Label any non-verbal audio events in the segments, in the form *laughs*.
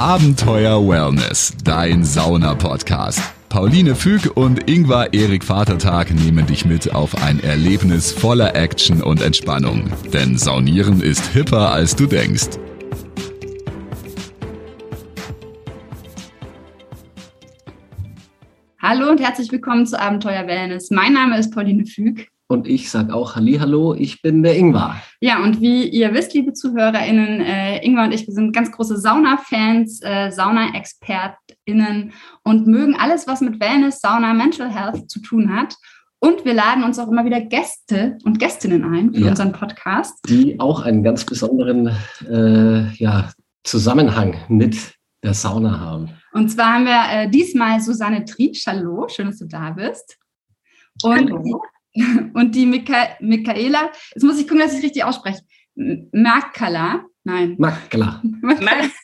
Abenteuer Wellness, dein Sauna-Podcast. Pauline Füg und Ingvar Erik Vatertag nehmen dich mit auf ein Erlebnis voller Action und Entspannung. Denn Saunieren ist hipper, als du denkst. Hallo und herzlich willkommen zu Abenteuer Wellness. Mein Name ist Pauline Füg. Und ich sage auch Hallo, ich bin der Ingvar. Ja, und wie ihr wisst, liebe ZuhörerInnen, äh, Ingvar und ich, wir sind ganz große Sauna-Fans, äh, Sauna-ExpertInnen und mögen alles, was mit Wellness, Sauna, Mental Health zu tun hat. Und wir laden uns auch immer wieder Gäste und Gästinnen ein für ja, unseren Podcast. Die auch einen ganz besonderen äh, ja, Zusammenhang mit der Sauna haben. Und zwar haben wir äh, diesmal Susanne Trietsch. Hallo, schön, dass du da bist. Und Hallo. *laughs* Und die Micha Michaela, jetzt muss ich gucken, dass ich richtig ausspreche. Makala, nein. Makala.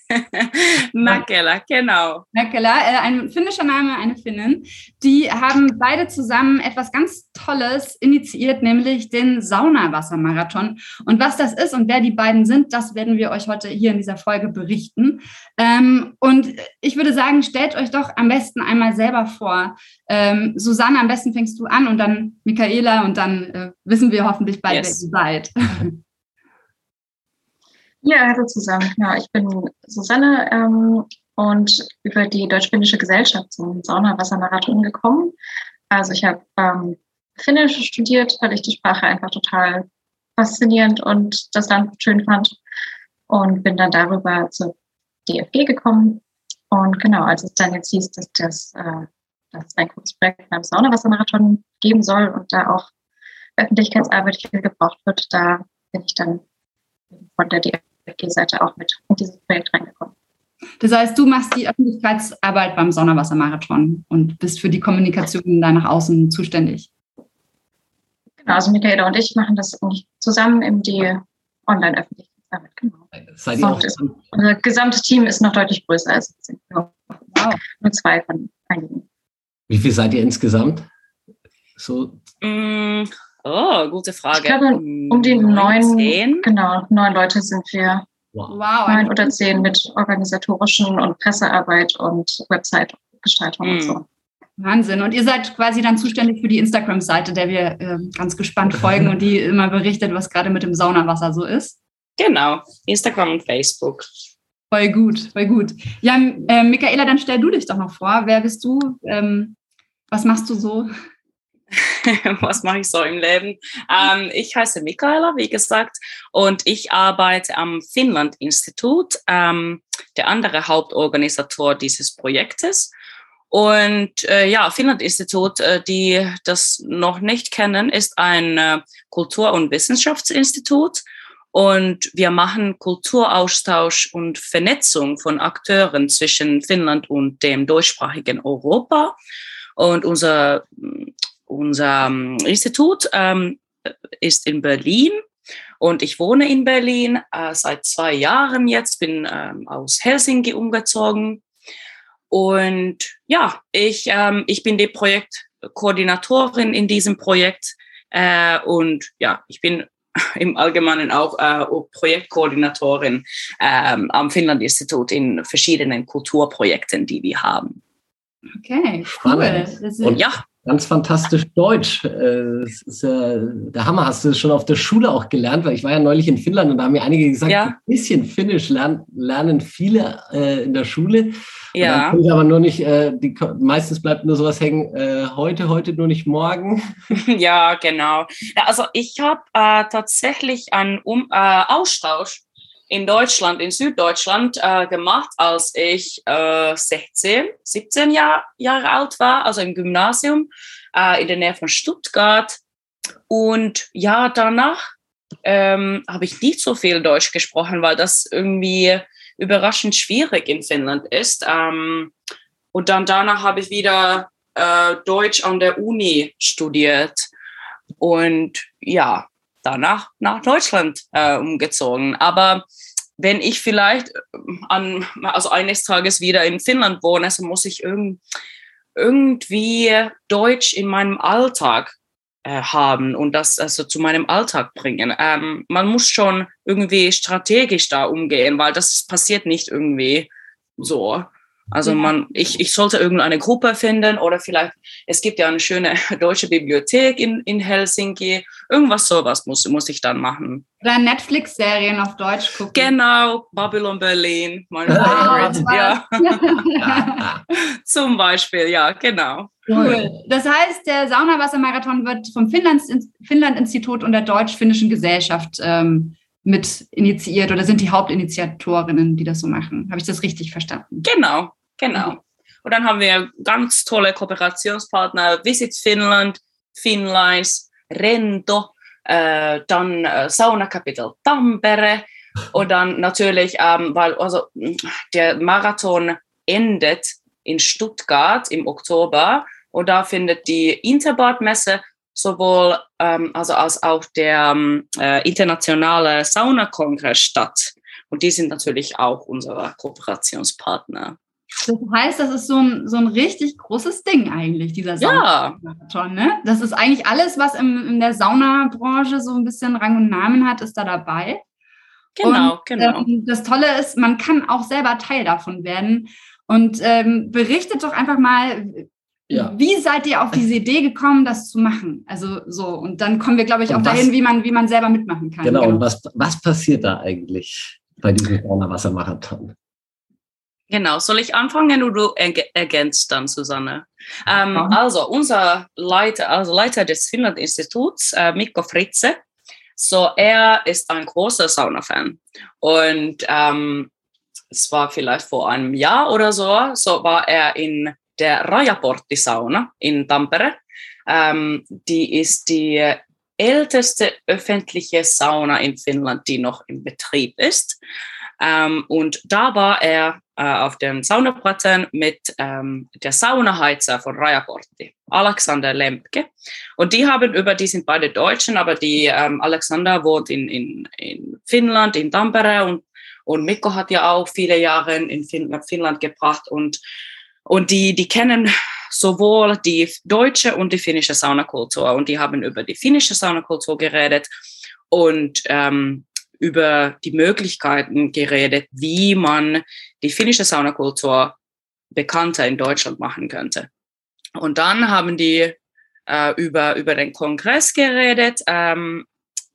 *laughs* Makela, genau. Makela, äh, ein finnischer Name, eine Finnin. Die haben beide zusammen etwas ganz Tolles initiiert, nämlich den Saunawassermarathon. Und was das ist und wer die beiden sind, das werden wir euch heute hier in dieser Folge berichten. Ähm, und ich würde sagen, stellt euch doch am besten einmal selber vor. Ähm, Susanne, am besten fängst du an und dann Michaela und dann äh, wissen wir hoffentlich beide, yes. wer ihr seid. *laughs* Ja, hallo zusammen. Ja, ich bin Susanne ähm, und über die Deutsch-Finnische Gesellschaft zum Saunawassermarathon gekommen. Also ich habe ähm, Finnisch studiert, weil ich die Sprache einfach total faszinierend und das Land schön fand und bin dann darüber zur DFG gekommen. Und genau, als es dann jetzt hieß, dass das äh, dass ein großes Projekt beim Saunawassermarathon geben soll und da auch Öffentlichkeitsarbeit viel gebraucht wird, da bin ich dann von der DFG Seite auch mit in dieses Projekt reingekommen. Das heißt, du machst die Öffentlichkeitsarbeit beim Sonderwassermarathon und bist für die Kommunikation da nach außen zuständig. Genau, also Michaela und ich machen das zusammen in die Online-Öffentlichkeitsarbeit. Genau. Seid ihr auch ist, unser gesamtes Team ist noch deutlich größer als sind nur, wow. nur zwei von einigen. Wie viel seid ihr insgesamt? So. Mm, Oh, gute Frage. Ich glaube, um die neun, genau, neun Leute sind wir. Wow. Neun oder zehn mit organisatorischen und Pressearbeit und Website-Gestaltung mm. und hm. so. Wahnsinn. Und ihr seid quasi dann zuständig für die Instagram-Seite, der wir äh, ganz gespannt folgen und die immer berichtet, was gerade mit dem Saunawasser so ist. Genau, Instagram und Facebook. Voll gut, voll gut. Ja, äh, Michaela, dann stell du dich doch noch vor. Wer bist du? Ähm, was machst du so? *laughs* was mache ich so im Leben? Ähm, ich heiße Michaela, wie gesagt, und ich arbeite am Finnland-Institut, ähm, der andere Hauptorganisator dieses Projektes. Und äh, ja, Finnland-Institut, äh, die das noch nicht kennen, ist ein äh, Kultur- und Wissenschaftsinstitut. Und wir machen Kulturaustausch und Vernetzung von Akteuren zwischen Finnland und dem deutschsprachigen Europa. Und unser unser ähm, Institut ähm, ist in Berlin und ich wohne in Berlin äh, seit zwei Jahren jetzt, bin ähm, aus Helsinki umgezogen. Und ja, ich, ähm, ich bin die Projektkoordinatorin in diesem Projekt. Äh, und ja, ich bin *laughs* im Allgemeinen auch äh, Projektkoordinatorin ähm, am Finnland-Institut in verschiedenen Kulturprojekten, die wir haben. Okay, cool. Und ja, ganz fantastisch Deutsch. Äh, das ist ja der Hammer. Hast du das schon auf der Schule auch gelernt? Weil ich war ja neulich in Finnland und da haben mir einige gesagt, ja. ein bisschen Finnisch lernen, lernen viele äh, in der Schule. Ja. Aber nur nicht, äh, die, meistens bleibt nur sowas hängen, äh, heute, heute, nur nicht morgen. *laughs* Ja, genau. Ja, also ich habe äh, tatsächlich einen um äh, Austausch in Deutschland, in Süddeutschland äh, gemacht, als ich äh, 16, 17 Jahr, Jahre alt war, also im Gymnasium äh, in der Nähe von Stuttgart. Und ja, danach ähm, habe ich nicht so viel Deutsch gesprochen, weil das irgendwie überraschend schwierig in Finnland ist. Ähm, und dann danach habe ich wieder äh, Deutsch an der Uni studiert. Und ja, danach nach Deutschland äh, umgezogen. Aber wenn ich vielleicht ähm, an, also eines Tages wieder in Finnland wohne, so muss ich irgend, irgendwie Deutsch in meinem Alltag äh, haben und das also zu meinem Alltag bringen. Ähm, man muss schon irgendwie strategisch da umgehen, weil das passiert nicht irgendwie so. Also man, ich, ich sollte irgendeine Gruppe finden oder vielleicht, es gibt ja eine schöne *laughs* deutsche Bibliothek in, in Helsinki. Irgendwas sowas muss, muss ich dann machen. Oder Netflix-Serien auf Deutsch gucken. Genau, Babylon Berlin, mein Favorite. ja. *laughs* *laughs* Zum Beispiel, ja, genau. Cool. Das heißt, der Saunawassermarathon wird vom Finnland-Institut und der Deutsch-Finnischen Gesellschaft ähm, mit initiiert oder sind die Hauptinitiatorinnen, die das so machen. Habe ich das richtig verstanden? Genau, genau. Und dann haben wir ganz tolle Kooperationspartner, Visit Finland, Finlines, Rento, äh, dann äh, Sauna Capital Tampere *laughs* und dann natürlich, ähm, weil also der Marathon endet in Stuttgart im Oktober und da findet die Interbad-Messe sowohl ähm, also als auch der ähm, äh, internationale Saunakongress statt. Und die sind natürlich auch unsere Kooperationspartner. Das heißt, das ist so ein, so ein richtig großes Ding eigentlich, dieser Saunamarathon. Ne? Das ist eigentlich alles, was im, in der Saunabranche so ein bisschen Rang und Namen hat, ist da dabei. Genau, und, genau. Ähm, das Tolle ist, man kann auch selber Teil davon werden. Und ähm, berichtet doch einfach mal, ja. Wie seid ihr auf diese Idee gekommen, das zu machen? Also so, und dann kommen wir, glaube ich, auch was, dahin, wie man, wie man selber mitmachen kann. Genau, genau. und was, was passiert da eigentlich bei diesem Saunawassermarathon? Genau, soll ich anfangen oder du ergänzt dann, Susanne? Ähm. Also, unser Leiter, also Leiter des Finnland-Instituts, äh, Mikko Fritze, so er ist ein großer Sauna-Fan. Und ähm, es war vielleicht vor einem Jahr oder so, so war er in der Rajaportti-Sauna in Tampere. Ähm, die ist die älteste öffentliche Sauna in Finnland, die noch im Betrieb ist. Ähm, und da war er äh, auf den Saunaplatten mit ähm, der Saunaheizer von Rajaportti, Alexander Lemke. Und die haben über, die sind beide Deutschen, aber die ähm, Alexander wohnt in, in, in Finnland, in Tampere und, und Mikko hat ja auch viele Jahre in Finnland, Finnland gebracht und und die, die kennen sowohl die deutsche und die finnische Saunakultur. Und die haben über die finnische Saunakultur geredet und ähm, über die Möglichkeiten geredet, wie man die finnische Saunakultur bekannter in Deutschland machen könnte. Und dann haben die äh, über, über den Kongress geredet. Ähm,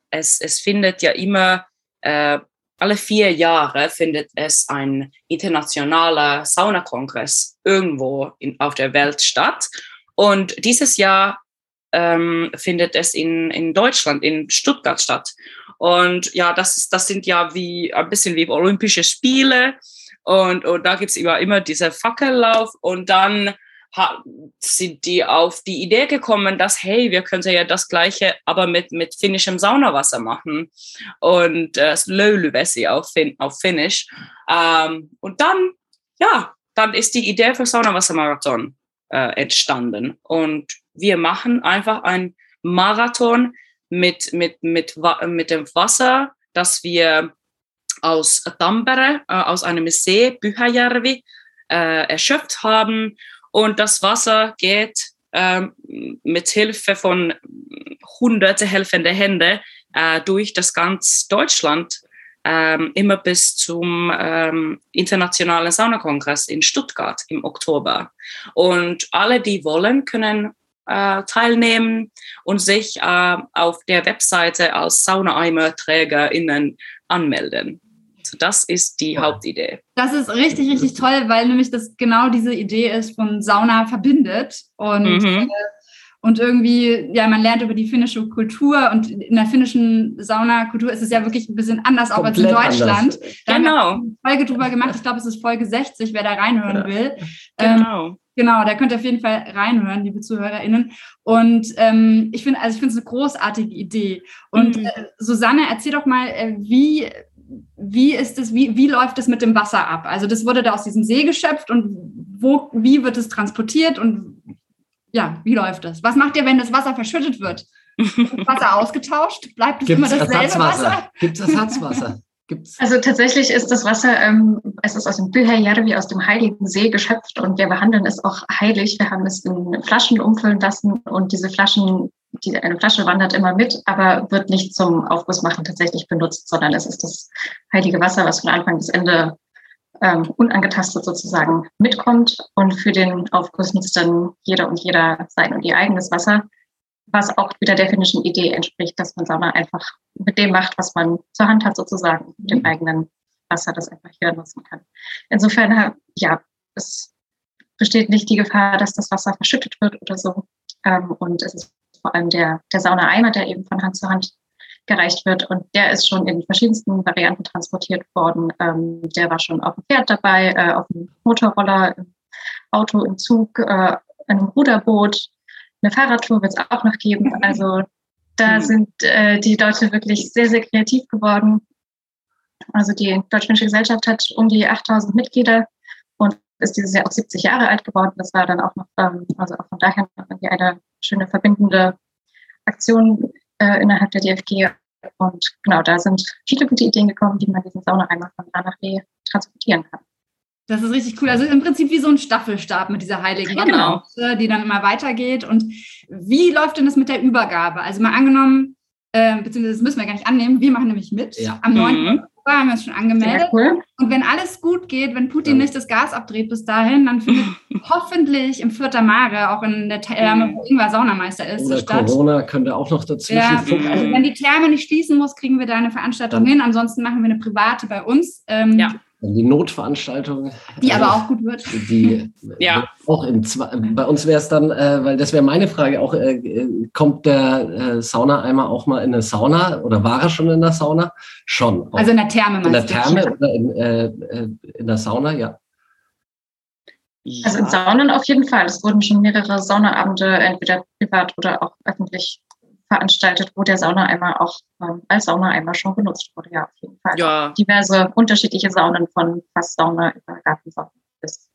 es, es findet ja immer äh, alle vier Jahre findet es ein internationaler Saunakongress irgendwo in, auf der Welt statt. Und dieses Jahr ähm, findet es in, in Deutschland, in Stuttgart statt. Und ja, das, das sind ja wie ein bisschen wie Olympische Spiele. Und, und da gibt es immer, immer diese Fackellauf. Und dann sind die auf die Idee gekommen, dass, hey, wir könnten ja das Gleiche, aber mit, mit finnischem Saunawasser machen und äh, Löylyvesi auf, fin auf Finnisch. Ähm, und dann, ja, dann ist die Idee für Saunawassermarathon äh, entstanden. Und wir machen einfach ein Marathon mit, mit, mit, mit dem Wasser, das wir aus Tampere, äh, aus einem See, Pyhäjärvi, äh, erschöpft haben und das Wasser geht ähm, mit Hilfe von hunderte helfende Hände äh, durch das ganz Deutschland ähm, immer bis zum ähm, internationalen Saunakongress in Stuttgart im Oktober. Und alle, die wollen, können äh, teilnehmen und sich äh, auf der Webseite als Saunaeimerträgerinnen anmelden. Also das ist die ja. Hauptidee. Das ist richtig, richtig toll, weil nämlich das genau diese Idee ist, von Sauna verbindet und mhm. äh, und irgendwie, ja, man lernt über die finnische Kultur und in der finnischen Saunakultur ist es ja wirklich ein bisschen anders, auch als in Deutschland. Anders. Da genau. Haben wir eine Folge drüber gemacht. Ich glaube, es ist Folge 60, wer da reinhören ja. will. Genau. Ähm, genau, da könnt ihr auf jeden Fall reinhören, liebe ZuhörerInnen. Und ähm, ich finde, also ich finde es eine großartige Idee. Und mhm. äh, Susanne, erzähl doch mal, äh, wie wie ist es, wie, wie läuft es mit dem Wasser ab? Also das wurde da aus diesem See geschöpft und wo, wie wird es transportiert und ja, wie läuft das? Was macht ihr, wenn das Wasser verschüttet wird? *laughs* Wasser ausgetauscht? Bleibt es immer dasselbe? Wasser? Gibt es Ersatzwasser? *laughs* Gibt's? Also tatsächlich ist das Wasser, ähm, es ist aus dem Büherjärvi, aus dem Heiligen See geschöpft und wir behandeln es auch heilig. Wir haben es in Flaschen umfüllen lassen und diese Flaschen die, eine Flasche wandert immer mit, aber wird nicht zum Aufgussmachen tatsächlich benutzt, sondern es ist das heilige Wasser, was von Anfang bis Ende ähm, unangetastet sozusagen mitkommt. Und für den Aufguss nutzt dann jeder und jeder sein und ihr eigenes Wasser, was auch wieder der finnischen Idee entspricht, dass man Sauna einfach mit dem macht, was man zur Hand hat sozusagen, mit dem mhm. eigenen Wasser, das einfach hier nutzen kann. Insofern, ja, es besteht nicht die Gefahr, dass das Wasser verschüttet wird oder so. Ähm, und es ist vor allem der, der Saunaeimer, der eben von Hand zu Hand gereicht wird. Und der ist schon in verschiedensten Varianten transportiert worden. Ähm, der war schon auf dem Pferd dabei, äh, auf dem Motorroller, im Auto, im Zug, äh, einem Ruderboot. Eine Fahrradtour wird es auch noch geben. *laughs* Also da mhm. sind äh, die Leute wirklich sehr, sehr kreativ geworden. Also die Deutsch-Finnische Gesellschaft hat um die 8000 Mitglieder und ist dieses Jahr auch 70 Jahre alt geworden. Das war dann auch noch, ähm, also auch von daher noch irgendwie eine schöne verbindende Aktion äh, innerhalb der DFG. Und genau, da sind viele gute Ideen gekommen, wie man diesen Saunaeimer von A nach B transportieren kann. Das ist richtig cool. Also im Prinzip wie so ein Staffelstab mit dieser heiligen genau. die dann immer weitergeht. Und wie läuft denn das mit der Übergabe? Also mal angenommen, äh, beziehungsweise das müssen wir gar nicht annehmen, wir machen nämlich mit. Ja. Am 9. Mhm haben wir uns schon angemeldet. Cool. Und wenn alles gut geht, wenn Putin ja. nicht das Gas abdreht bis dahin, dann findet *laughs* hoffentlich im Vierter Mare, auch in der Therme, wo Ingwer Saunameister ist, Oder statt. Corona könnte auch noch dazwischen ja, Also wenn die Therme nicht schließen muss, kriegen wir da eine Veranstaltung dann. hin. Ansonsten machen wir eine private bei uns. Ähm, ja die Notveranstaltung. Die aber auch gut wird. Die *laughs* ja. auch zwei, bei uns wäre es dann, äh, weil das wäre meine Frage auch, äh, kommt der äh, Saunaeimer auch mal in eine Sauna oder war er schon in der Sauna? Schon. Auch. Also in der Therme In der Therme oder in, äh, äh, in der Sauna, ja. Also in Saunen auf jeden Fall. Es wurden schon mehrere Saunaabende entweder privat oder auch öffentlich veranstaltet, wo der Saunaeimer auch ähm, als Saunaeimer schon benutzt wurde. Ja, auf jeden Fall. Ja. Diverse unterschiedliche Saunen von Fasssauna über Gartensauna bis.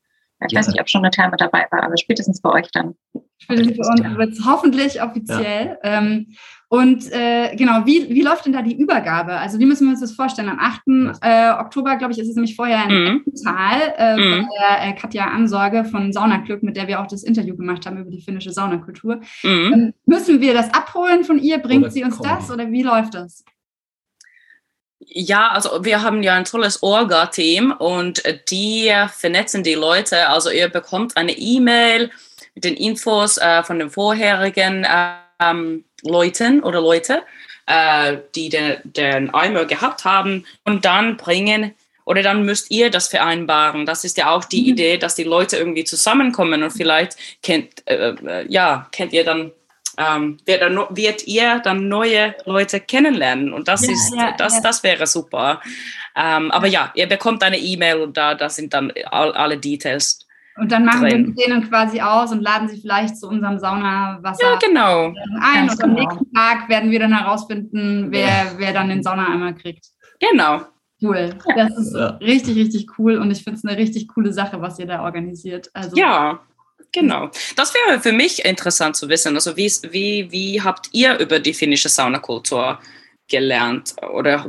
Ich ja. weiß nicht, ob schon eine Therme dabei war, aber spätestens bei euch dann. Spätestens bei uns wird es hoffentlich offiziell. Ja. Ähm, und äh, genau, wie, wie läuft denn da die Übergabe? Also wie müssen wir uns das vorstellen? Am 8. Äh, Oktober, glaube ich, ist es nämlich vorher in mhm. Tal äh, mhm. bei der äh, Katja Ansorge von Saunaglück, mit der wir auch das Interview gemacht haben über die finnische Saunakultur. Mhm. Ähm, müssen wir das abholen von ihr? Bringt oder sie uns komm. das oder wie läuft das? Ja, also wir haben ja ein tolles Orga-Team und die vernetzen die Leute. Also ihr bekommt eine E-Mail mit den Infos äh, von den vorherigen ähm, Leuten oder Leute, äh, die den, den Eimer gehabt haben und dann bringen oder dann müsst ihr das vereinbaren. Das ist ja auch die mhm. Idee, dass die Leute irgendwie zusammenkommen und vielleicht kennt, äh, äh ja, kennt ihr dann, ähm, wird, wird, ihr dann neue Leute kennenlernen und das ja, ist, ja, das, ja. das wäre super. Ähm, aber ja, ihr bekommt eine E-Mail und da, da sind dann all, alle Details und dann machen drin. wir denen quasi aus und laden sie vielleicht zu unserem Saunawasser ja, genau. ein. Ganz und am genau. nächsten Tag werden wir dann herausfinden, wer, wer dann den Saunaeimer kriegt. Genau. Cool. Das ist ja. richtig, richtig cool und ich finde es eine richtig coole Sache, was ihr da organisiert. Also, ja, genau. Das wäre für mich interessant zu wissen. Also wie, wie, wie habt ihr über die finnische Saunakultur gelernt? Oder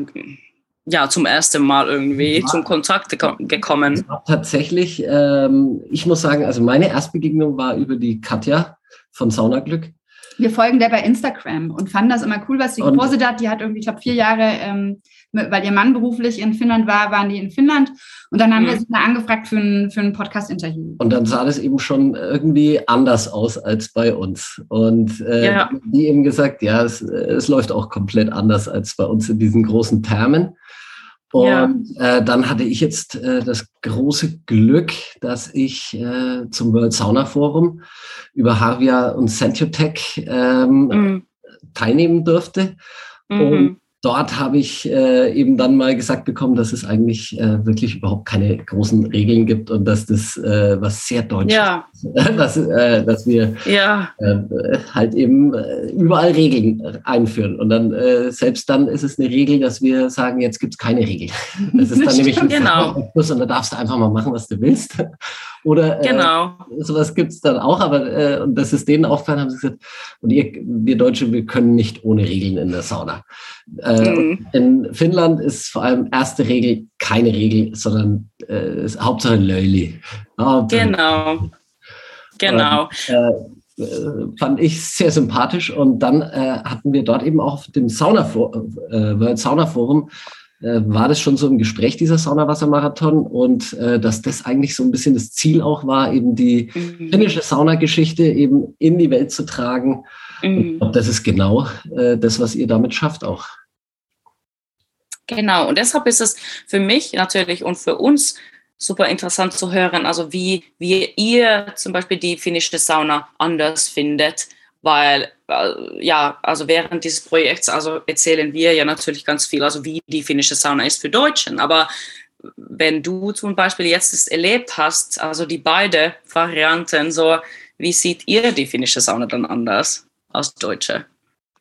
ja, zum ersten Mal irgendwie ja. zum Kontakt gekommen? Tatsächlich, ähm, ich muss sagen, also meine Erstbegegnung war über die Katja von Saunaglück. Wir folgen der bei Instagram und fanden das immer cool, was sie gepostet hat. Die hat irgendwie, ich glaube, vier Jahre, ähm, weil ihr Mann beruflich in Finnland war, waren die in Finnland. Und dann haben mhm. wir sie mal angefragt für ein, für ein Podcast-Interview. Und dann sah das eben schon irgendwie anders aus als bei uns. Und äh, ja. die eben gesagt, ja, es, es läuft auch komplett anders als bei uns in diesen großen Thermen. Und ja. äh, dann hatte ich jetzt äh, das große Glück, dass ich äh, zum World Sauna Forum über Harvia und Sentiotech ähm, mhm. teilnehmen durfte. Mhm. Und dort habe ich äh, eben dann mal gesagt bekommen, dass es eigentlich äh, wirklich überhaupt keine großen Regeln gibt und dass das äh, was sehr Deutsches ja. *laughs* dass, äh, dass wir ja. äh, halt eben äh, überall Regeln einführen. Und dann äh, selbst dann ist es eine Regel, dass wir sagen, jetzt gibt es keine Regel. *laughs* Das ist dann nämlich ein genau. und da darfst du einfach mal machen, was du willst. *laughs* Oder äh, genau. äh, sowas gibt es dann auch, aber äh, und das ist denen aufgefallen, haben sie gesagt, und ihr, wir Deutsche, wir können nicht ohne Regeln in der Sauna. Äh, mhm. In Finnland ist vor allem erste Regel keine Regel, sondern äh, Hauptsache Löli. Hauptsache genau. Genau. Äh, äh, fand ich sehr sympathisch und dann äh, hatten wir dort eben auch auf dem Sauna, äh, World Sauna Forum äh, war das schon so im Gespräch, dieser Saunawassermarathon und äh, dass das eigentlich so ein bisschen das Ziel auch war, eben die mhm. finnische Saunageschichte eben in die Welt zu tragen. Mhm. Und das ist genau äh, das, was ihr damit schafft auch. Genau, und deshalb ist es für mich natürlich und für uns super interessant zu hören, also wie, wie ihr zum Beispiel die finnische Sauna anders findet, weil äh, ja, also während dieses Projekts, also erzählen wir ja natürlich ganz viel, also wie die finnische Sauna ist für Deutschen, aber wenn du zum Beispiel jetzt es erlebt hast, also die beiden Varianten, so wie sieht ihr die finnische Sauna dann anders als Deutsche?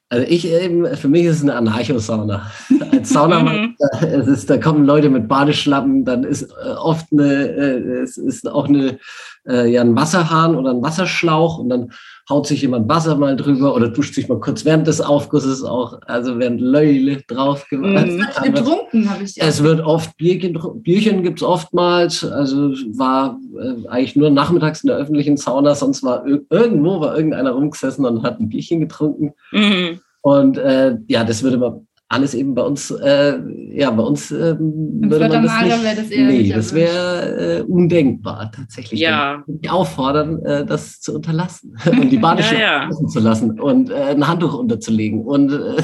Also ich eben, für mich ist es eine Anarcho-Sauna. *laughs* Als Saunamann, mhm. es ist, da kommen Leute mit Badeschlappen, dann ist äh, oft eine, äh, es ist auch eine, äh, ja, ein Wasserhahn oder ein Wasserschlauch und dann haut sich jemand Wasser mal drüber oder duscht sich mal kurz während des Aufgusses auch, also während Löhle drauf gemacht. Mhm. getrunken, habe ich ja. Es wird oft Bierchen, Bierchen gibt es oftmals, also war äh, eigentlich nur nachmittags in der öffentlichen Sauna, sonst war irgendwo war irgendeiner rumgesessen und hat ein Bierchen getrunken. Mhm. Und äh, ja, das würde man alles eben bei uns, äh, ja, bei uns ähm, würde man das nicht, das eher nee, das wäre äh, undenkbar tatsächlich. Ja. Ich auffordern, äh, das zu unterlassen *laughs* und die *laughs* Badeschlappen ja, ja. zu lassen und äh, ein Handtuch unterzulegen und äh,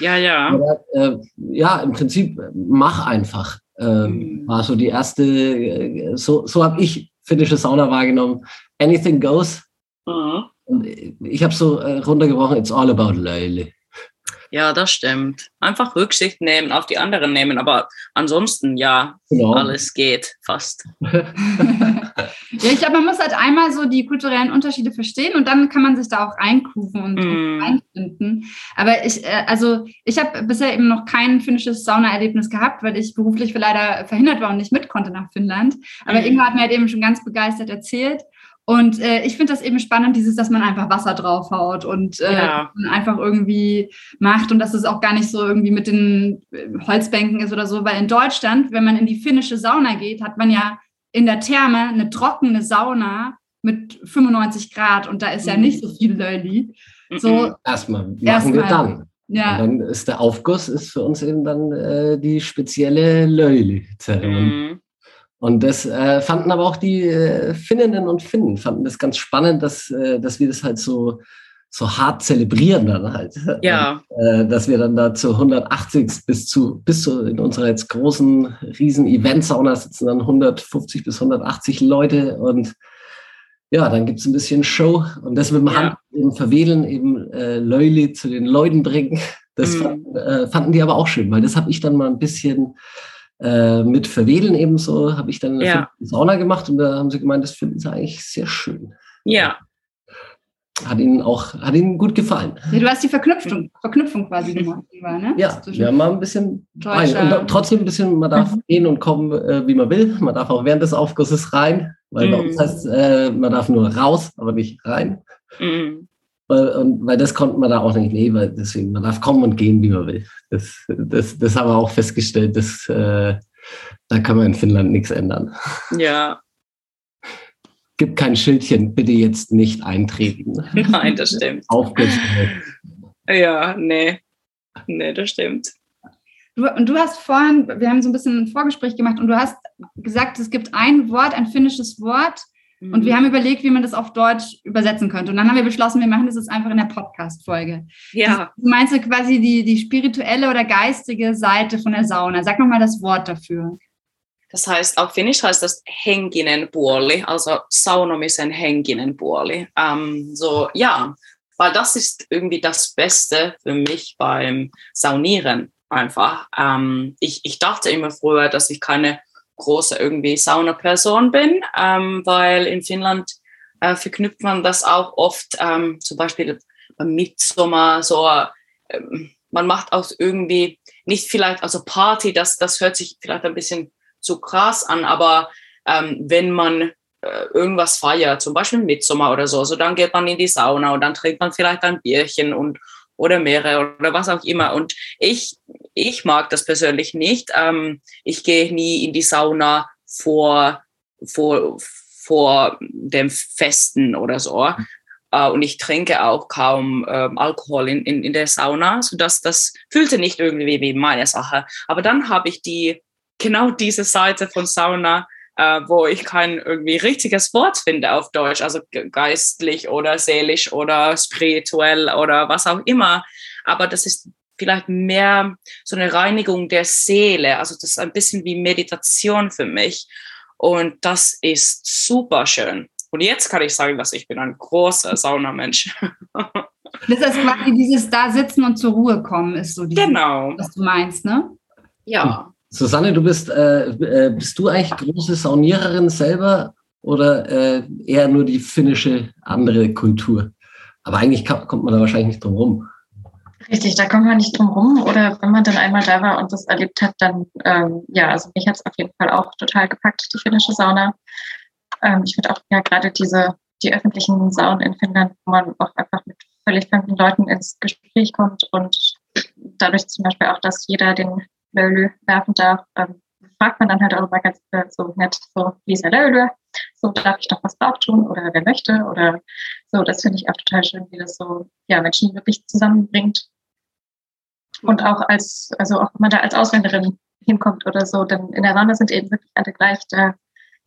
ja, ja, *laughs* äh, ja, im Prinzip mach einfach. Äh, mhm. War so die erste, äh, so so habe ich finnische Sauna wahrgenommen. Anything goes. Mhm. Und ich habe so äh, runtergebrochen. It's all about Leile. Ja, das stimmt. Einfach Rücksicht nehmen, auf die anderen nehmen, aber ansonsten ja, genau. alles geht fast. *laughs* ja, ich glaube, man muss halt einmal so die kulturellen Unterschiede verstehen und dann kann man sich da auch reinkufen und, mm. einfinden. Aber ich, äh, also ich habe bisher eben noch kein finnisches Saunaerlebnis gehabt, weil ich beruflich leider verhindert war und nicht mit konnte nach Finnland. Aber mm. Ingo hat mir halt eben schon ganz begeistert erzählt. Und äh, ich finde das eben spannend, dieses, dass man einfach Wasser draufhaut und äh, ja. einfach irgendwie macht und dass es auch gar nicht so irgendwie mit den äh, Holzbänken ist oder so, weil in Deutschland, wenn man in die finnische Sauna geht, hat man ja in der Therme eine trockene Sauna mit 95 Grad und da ist ja nicht so viel Lölli. So, erstmal machen erstmal. wir dann. Ja. Und dann ist der Aufguss ist für uns eben dann äh, die spezielle Lölli-Zeremonie. Mhm. Und das äh, fanden aber auch die äh, Finninnen und Finnen, fanden das ganz spannend, dass, äh, dass wir das halt so, so hart zelebrieren dann halt. Ja. Und, äh, dass wir dann da zu 180 bis zu, bis zu in unserer jetzt großen, riesen Event-Sauna sitzen dann 150 bis 180 Leute und ja, dann gibt's ein bisschen Show und das mit dem ja. Hand eben verwedeln, eben äh, Leuli zu den Leuten bringen. Das mhm. fanden, äh, fanden die aber auch schön, weil das habe ich dann mal ein bisschen äh, mit Verwedeln ebenso habe ich dann eine ja. Sauna gemacht und da haben sie gemeint, das finden sie eigentlich sehr schön. Ja. Hat ihnen auch, hat ihnen gut gefallen. Du hast die Verknüpfung, Verknüpfung quasi gemacht, ne? Ja, wir haben mal ein bisschen rein. Und trotzdem ein bisschen, man darf mhm. gehen und kommen, äh, wie man will. Man darf auch während des Aufgusses rein, weil mhm. bei uns mhm. heißt, äh, man darf nur raus, aber nicht rein. Mhm. Weil, und, weil das konnte man da auch nicht, nee, weil deswegen, man darf kommen und gehen, wie man will. Das, das, das haben wir auch festgestellt, dass, äh, da kann man in Finnland nichts ändern. Ja. Gibt kein Schildchen, bitte jetzt nicht eintreten. *laughs* Nein, das stimmt. Aufgestellt. Ja, nee. Nee, das stimmt. Du, und du hast vorhin, wir haben so ein bisschen ein Vorgespräch gemacht und du hast gesagt, es gibt ein Wort, ein finnisches Wort, und wir mhm. haben überlegt, wie man das auf Deutsch übersetzen könnte. Und dann haben wir beschlossen, wir machen das jetzt einfach in der Podcast-Folge. Ja. Du meinst du quasi die, die spirituelle oder geistige Seite von der Sauna? Sag nochmal das Wort dafür. Das heißt, auf Finnisch heißt das henkinen puoli, also saunomisen henkinen puoli. Ähm, so, ja, weil das ist irgendwie das Beste für mich beim Saunieren einfach. Ähm, ich, ich dachte immer früher, dass ich keine große irgendwie Sauna-Person bin, ähm, weil in Finnland äh, verknüpft man das auch oft, ähm, zum Beispiel beim Mitsommer, so, ähm, man macht auch irgendwie nicht vielleicht, also Party, das, das hört sich vielleicht ein bisschen zu krass an, aber ähm, wenn man äh, irgendwas feiert, zum Beispiel Mitsommer oder so, so dann geht man in die Sauna und dann trinkt man vielleicht ein Bierchen und oder mehrere oder was auch immer. Und ich, ich mag das persönlich nicht. Ähm, ich gehe nie in die Sauna vor, vor, vor dem Festen oder so. äh, und ich trinke auch kaum ähm, Alkohol in, in, in der Sauna, sodass das fühlte nicht irgendwie wie meine Sache. Aber dann habe ich die genau diese Seite von Sauna, äh, wo ich kein irgendwie richtiges Wort finde auf Deutsch, also geistlich oder seelisch oder spirituell oder was auch immer. Aber das ist vielleicht mehr so eine Reinigung der Seele. Also das ist ein bisschen wie Meditation für mich. Und das ist super schön. Und jetzt kann ich sagen, dass ich bin ein großer Saunamensch. *laughs* Das ist quasi dieses da sitzen und zur Ruhe kommen, ist so dieses, genau. was du meinst, ne? Ja. Susanne, du bist, äh, äh, bist du eigentlich große Sauniererin selber oder äh, eher nur die finnische andere Kultur? Aber eigentlich kommt man da wahrscheinlich nicht drum rum. Richtig, da kommt man nicht drum rum. Oder wenn man dann einmal da war und das erlebt hat, dann, ähm, ja, also mich hat es auf jeden Fall auch total gepackt, die finnische Sauna. Ähm, ich finde auch ja gerade diese, die öffentlichen Saunen in Finnland, wo man auch einfach mit völlig fremden Leuten ins Gespräch kommt und dadurch zum Beispiel auch, dass jeder den Lölu werfen darf, ähm, fragt man dann halt auch immer ganz äh, so nett, so, Lisa Lölu, so, darf ich noch was drauf tun oder wer möchte oder so, das finde ich auch total schön, wie das so, ja, Menschen wirklich zusammenbringt. Und auch als, also auch wenn man da als Ausländerin hinkommt oder so, denn in der Sauna sind eben wirklich alle gleich, da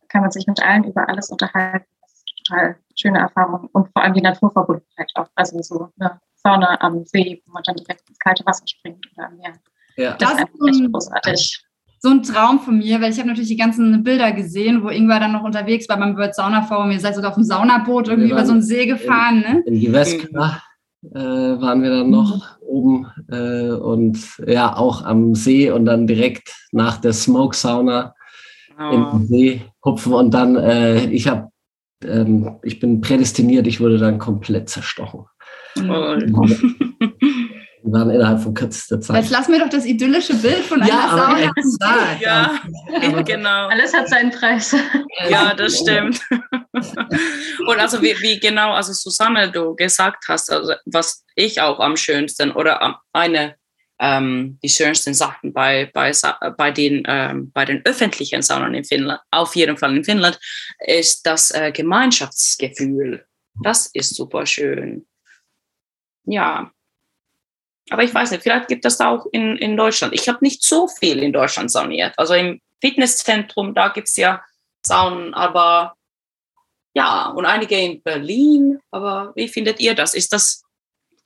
kann man sich mit allen über alles unterhalten. Das ist eine total schöne Erfahrung und vor allem die Naturverbundenheit auch, also so eine Sauna am See, wo man dann direkt ins kalte Wasser springt oder am Meer. Ja. Das, das ist einfach echt großartig. So ein Traum von mir, weil ich habe natürlich die ganzen Bilder gesehen, wo Ingwer dann noch unterwegs war beim World Sauna Forum. Ihr seid sogar auf dem Saunaboot irgendwie über so einen See gefahren, in, ne? In Jyväskylä äh, waren wir dann noch mhm. oben äh, und ja, auch am See und dann direkt nach der Smoke Sauna oh. in den See hupfen und dann, äh, ich habe, ähm, ich bin prädestiniert, ich wurde dann komplett zerstochen. Oh. *laughs* Wir waren innerhalb von kürzester Zeit. Jetzt lass mir doch das idyllische Bild von einer ja, Sauna. Exakt. Ja, aber *laughs* genau. Alles hat seinen Preis. Ja, das stimmt. *laughs* Und also wie, wie, genau, also Susanne, du gesagt hast, also was ich auch am schönsten oder eine ähm, die schönsten Sachen bei, bei, bei, den, ähm, bei den öffentlichen Saunen in Finnland, auf jeden Fall in Finnland, ist das äh, Gemeinschaftsgefühl. Das ist super schön. Ja, aber ich weiß nicht, vielleicht gibt es da auch in, in Deutschland. Ich habe nicht so viel in Deutschland sauniert. Also im Fitnesszentrum, da gibt es ja Saunen, aber ja, und einige in Berlin. Aber wie findet ihr das? Ist das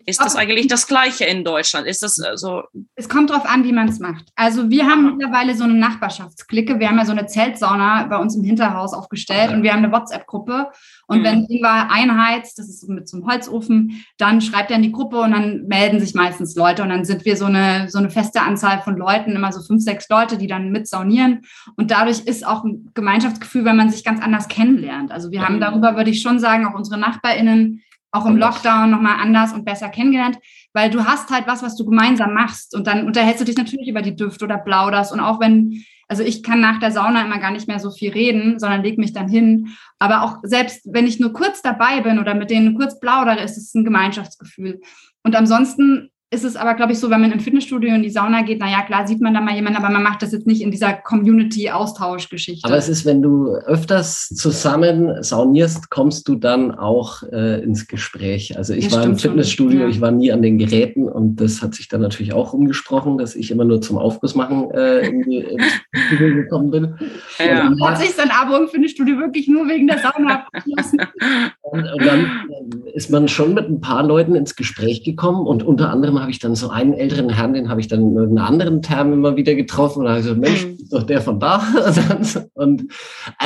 ist das eigentlich das Gleiche in Deutschland? Ist das äh, so? Es kommt darauf an, wie man es macht. Also wir haben mittlerweile so eine Nachbarschaftsklicke. Wir haben ja so eine Zeltsauna bei uns im Hinterhaus aufgestellt und wir haben eine WhatsApp-Gruppe. Und mhm. wenn Ingwer einheizt, das ist mit so einem Holzofen, dann schreibt er in die Gruppe und dann melden sich meistens Leute. Und dann sind wir so eine, so eine feste Anzahl von Leuten, immer so fünf, sechs Leute, die dann mit saunieren. Und dadurch ist auch ein Gemeinschaftsgefühl, wenn man sich ganz anders kennenlernt. Also wir haben mhm. darüber, würde ich schon sagen, auch unsere NachbarInnen auch im Lockdown nochmal anders und besser kennengelernt, weil du hast halt was, was du gemeinsam machst und dann unterhältst du dich natürlich über die Düfte oder plauderst und auch wenn, also ich kann nach der Sauna immer gar nicht mehr so viel reden, sondern leg mich dann hin, aber auch selbst wenn ich nur kurz dabei bin oder mit denen kurz plaudere, ist es ein Gemeinschaftsgefühl. Und ansonsten ist es aber, glaube ich, so, wenn man im Fitnessstudio in die Sauna geht, naja, klar sieht man da mal jemanden, aber man macht das jetzt nicht in dieser Community-Austauschgeschichte. Aber es ist, wenn du öfters zusammen saunierst, kommst du dann auch äh, ins Gespräch. Also ich ja, war im Fitnessstudio, ja. ich war nie an den Geräten und das hat sich dann natürlich auch umgesprochen, dass ich immer nur zum Aufguss machen äh, in die, ins Studio gekommen bin. Ja. Und dann hat sich sein Abo im Fitnessstudio wirklich nur wegen der Sauna abgeschlossen. *laughs* und, und dann ist man schon mit ein paar Leuten ins Gespräch gekommen und unter anderem habe ich dann so einen älteren Herrn, den habe ich dann in irgendeiner anderen Term immer wieder getroffen und habe gesagt, Mensch, mhm. ist doch der von da. *laughs* und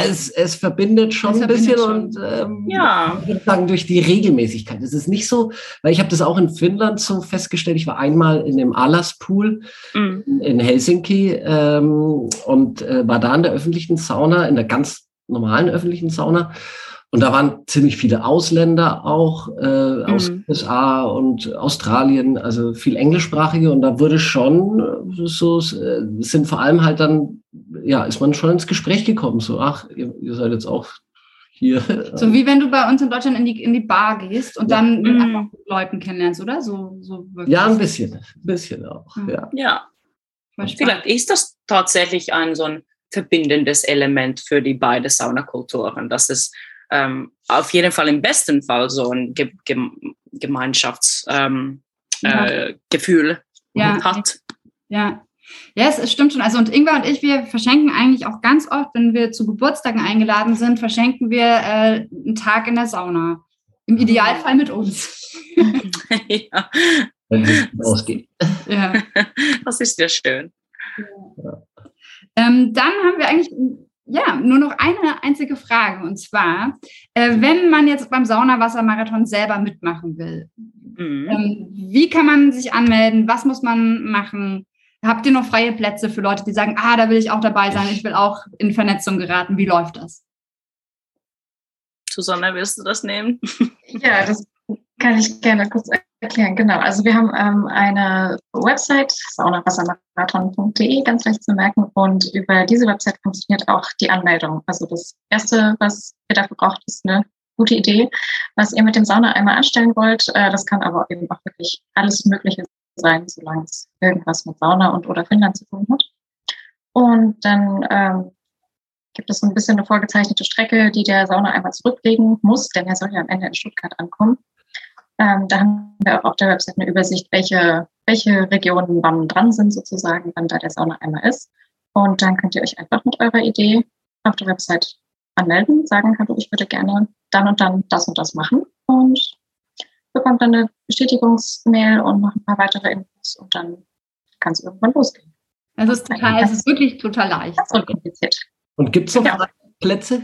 es, es verbindet schon es ein bisschen schon. und ähm, ja. ich würde sagen, durch die Regelmäßigkeit. Es ist nicht so, weil ich habe das auch in Finnland so festgestellt, ich war einmal in dem Alaspool mhm. in, in Helsinki ähm, und äh, war da in der öffentlichen Sauna, in der ganz normalen öffentlichen Sauna. Und da waren ziemlich viele Ausländer auch äh, aus mhm. USA und Australien, also viel englischsprachige. Und da wurde schon so, äh, sind vor allem halt dann, ja, ist man schon ins Gespräch gekommen. So, ach, ihr, ihr seid jetzt auch hier. *laughs* So wie wenn du bei uns in Deutschland in die, in die Bar gehst und dann mit mhm. Leuten kennenlernst, oder? So, so ja, ein bisschen. Ein bisschen auch, mhm. ja. Ja. Vielleicht ist das tatsächlich ein so ein verbindendes Element für die beiden Saunakulturen, dass es ähm, auf jeden Fall im besten Fall so ein Ge Ge Gemeinschaftsgefühl ähm, äh, ja. hat. Ja, ja, es stimmt schon. Also und Ingwer und ich, wir verschenken eigentlich auch ganz oft, wenn wir zu Geburtstagen eingeladen sind, verschenken wir äh, einen Tag in der Sauna. Im Idealfall mit uns. *laughs* ja. Wenn es ausgeht. Ja. *laughs* Das ist ja schön. Ja. Ähm, dann haben wir eigentlich ja, nur noch eine einzige Frage. Und zwar, äh, wenn man jetzt beim Saunawassermarathon selber mitmachen will, mhm. ähm, wie kann man sich anmelden? Was muss man machen? Habt ihr noch freie Plätze für Leute, die sagen, ah, da will ich auch dabei sein, ich will auch in Vernetzung geraten? Wie läuft das? Susanne, willst du das nehmen? Ja, das kann ich gerne kurz erklären. Genau. Also wir haben ähm, eine Website, saunawassermarathon.de, ganz leicht zu merken. Und über diese Website funktioniert auch die Anmeldung. Also das Erste, was ihr dafür braucht, ist eine gute Idee, was ihr mit dem Sauna einmal anstellen wollt. Äh, das kann aber eben auch wirklich alles Mögliche sein, solange es irgendwas mit Sauna und oder Finnland zu tun hat. Und dann ähm, gibt es so ein bisschen eine vorgezeichnete Strecke, die der Sauna einmal zurücklegen muss, denn er soll ja am Ende in Stuttgart ankommen. Ähm, da haben wir auch auf der Website eine Übersicht, welche, welche Regionen wann dran sind, sozusagen, wann da der Sauna einmal ist. Und dann könnt ihr euch einfach mit eurer Idee auf der Website anmelden, sagen, hallo, ich würde gerne dann und dann das und das machen. Und bekommt dann eine Bestätigungsmail und noch ein paar weitere Infos und dann kann es irgendwann losgehen. Es ist total, es ist wirklich total leicht. Unkompliziert. Und gibt es noch ja. Plätze?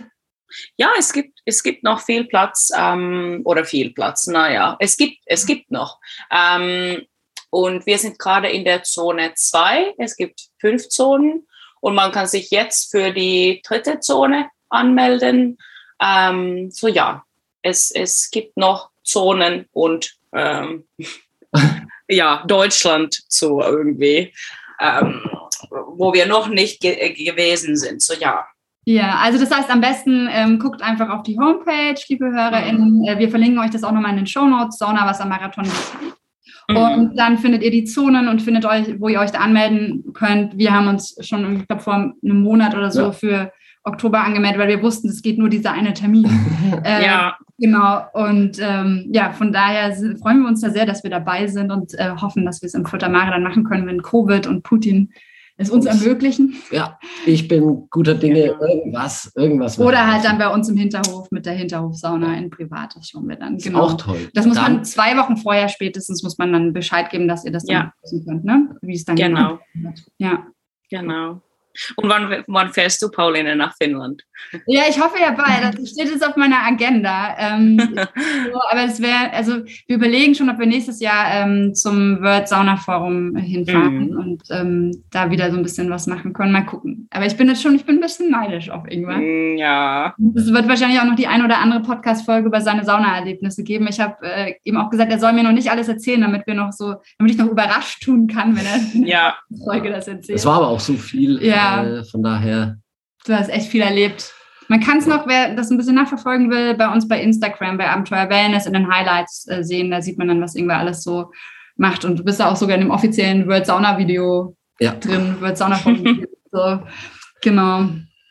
Ja, es gibt, es gibt noch viel Platz ähm, oder viel Platz. Naja, es gibt, es gibt noch. Ähm, und wir sind gerade in der Zone 2. Es gibt fünf Zonen und man kann sich jetzt für die dritte Zone anmelden. Ähm, so ja, es, es gibt noch Zonen und ähm, *laughs* ja, Deutschland so irgendwie, ähm, wo wir noch nicht ge gewesen sind. So ja. Ja, also das heißt, am besten ähm, guckt einfach auf die Homepage, liebe HörerInnen. Mhm. Äh, wir verlinken euch das auch nochmal in den Show Notes, Saunawassermarathon. Mhm. Und dann findet ihr die Zonen und findet euch, wo ihr euch da anmelden könnt. Wir haben uns schon, ich glaube, vor einem Monat oder so ja. für Oktober angemeldet, weil wir wussten, es geht nur dieser eine Termin. *laughs* äh, ja. Genau. Und ähm, ja, von daher freuen wir uns da sehr, dass wir dabei sind und äh, hoffen, dass wir es im Fürther Mare dann machen können, wenn Covid und Putin es uns ermöglichen. Ja, ich bin guter Dinge, irgendwas, irgendwas. Oder halt dann bei uns im Hinterhof mit der Hinterhofsauna in Privat, das schauen wir dann. Genau. Auch toll. Das muss dann, man zwei Wochen vorher spätestens, muss man dann Bescheid geben, dass ihr das ja. dann könnt, ne? wie es dann genau. wird. Ja. Genau. Und wann, wann fährst du, Pauline, nach Finnland? Ja, ich hoffe ja bald. Das steht jetzt auf meiner Agenda. Ähm, *laughs* so, aber es wäre, also wir überlegen schon, ob wir nächstes Jahr ähm, zum World Sauna Forum hinfahren mhm. und ähm, da wieder so ein bisschen was machen können. Mal gucken. Aber ich bin jetzt schon, ich bin ein bisschen neidisch auf irgendwann. Mm, ja. Es wird wahrscheinlich auch noch die ein oder andere Podcast-Folge über seine Saunaerlebnisse geben. Ich habe äh, ihm auch gesagt, er soll mir noch nicht alles erzählen, damit wir noch so, damit ich noch überrascht tun kann, wenn er ja. Folge das erzählt. Es war aber auch so viel. Ja. Äh, von daher. Du hast echt viel erlebt. Man kann es noch, wer das ein bisschen nachverfolgen will, bei uns bei Instagram, bei Abenteuer Wellness in den Highlights äh, sehen. Da sieht man dann, was irgendwer alles so macht. Und du bist da auch sogar in dem offiziellen World Sauna Video ja. drin. World Sauna *laughs* so, genau.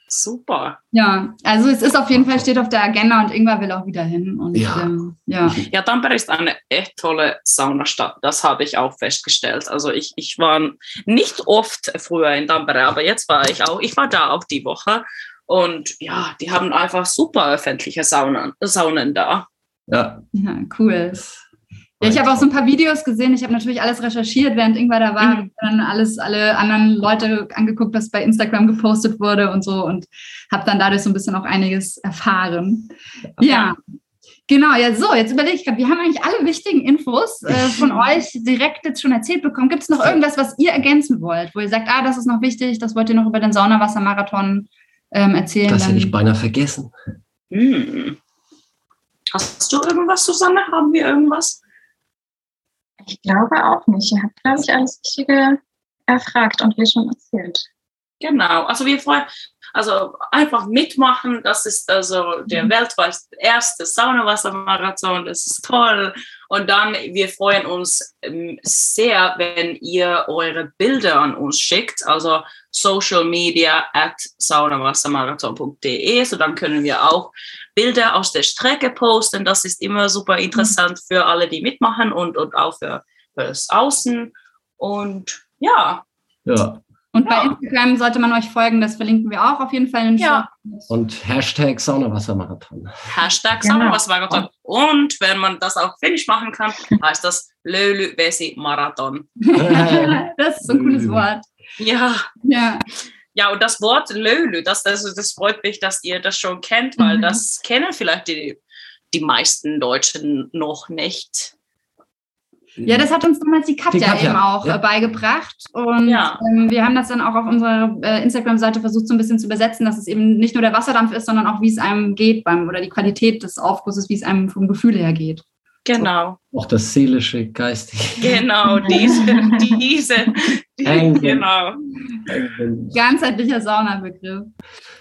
Super. Ja, also es ist auf jeden Fall, steht auf der Agenda und Ingwer will auch wieder hin. Und, ja. Ähm, ja. *laughs* ja, Tampere ist eine echt tolle Saunastadt. Das habe ich auch festgestellt. Also ich, ich war nicht oft früher in Tampere, aber jetzt war ich auch, ich war da auch die Woche. Und ja, die haben einfach super öffentliche Saunen, Saunen da. Ja. Ja, cool. Ja, ich habe auch so ein paar Videos gesehen. Ich habe natürlich alles recherchiert, während Ingwer da war. Mhm. Dann alles, alle anderen Leute angeguckt, was bei Instagram gepostet wurde und so und habe dann dadurch so ein bisschen auch einiges erfahren. Ja. Genau, ja, so, jetzt überlege ich gerade, wir haben eigentlich alle wichtigen Infos äh, *laughs* von euch direkt jetzt schon erzählt bekommen. Gibt es noch irgendwas, was ihr ergänzen wollt, wo ihr sagt, ah, das ist noch wichtig, das wollt ihr noch über den Saunawassermarathon ähm, erzählen? Das hätte ich beinahe vergessen. Hm. Hast du irgendwas, Susanne? Haben wir irgendwas? Ich glaube auch nicht. Ihr habt, glaube ich, alles Wichtige erfragt und wir schon erzählt. Genau. Also wir freuen Also einfach mitmachen. Das ist also der mhm. weltweit erste Saunawassermarathon. Das ist toll. Und dann, wir freuen uns ähm, sehr, wenn ihr eure Bilder an uns schickt. Also social media at saunawassermarathon.de. So dann können wir auch Bilder aus der Strecke posten. Das ist immer super interessant für alle, die mitmachen und, und auch für, für das Außen. Und ja. Ja. Und ja. bei Instagram sollte man euch folgen, das verlinken wir auch auf jeden Fall in den ja. Und Hashtag Saunawassermarathon. Hashtag genau. Saunawassermarathon. Und wenn man das auch finnisch machen kann, *laughs* heißt das Löylü Marathon. *laughs* das ist ein cooles Wort. Ja. Ja. Ja, und das Wort Löylü, das, das, das freut mich, dass ihr das schon kennt, weil mhm. das kennen vielleicht die, die meisten Deutschen noch nicht. Ja, das hat uns damals die Katja, die Katja eben auch ja. Äh, beigebracht. Und ja. ähm, wir haben das dann auch auf unserer äh, Instagram-Seite versucht, so ein bisschen zu übersetzen, dass es eben nicht nur der Wasserdampf ist, sondern auch, wie es einem geht beim oder die Qualität des Aufgusses, wie es einem vom Gefühl her geht. Genau. Auch das seelische, geistige. Genau, diese, diese, die, *laughs* genau. Ganzheitlicher Saunabegriff.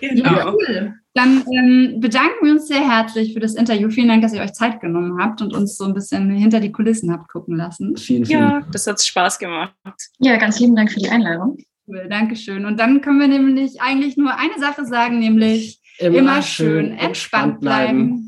Genau. Ja, cool. Dann ähm, bedanken wir uns sehr herzlich für das Interview. Vielen Dank, dass ihr euch Zeit genommen habt und uns so ein bisschen hinter die Kulissen habt gucken lassen. Vielen, vielen Ja, das hat Spaß gemacht. Ja, ganz lieben Dank für die Einladung. Cool, Dankeschön. Und dann können wir nämlich eigentlich nur eine Sache sagen, nämlich immer, immer schön entspannt bleiben.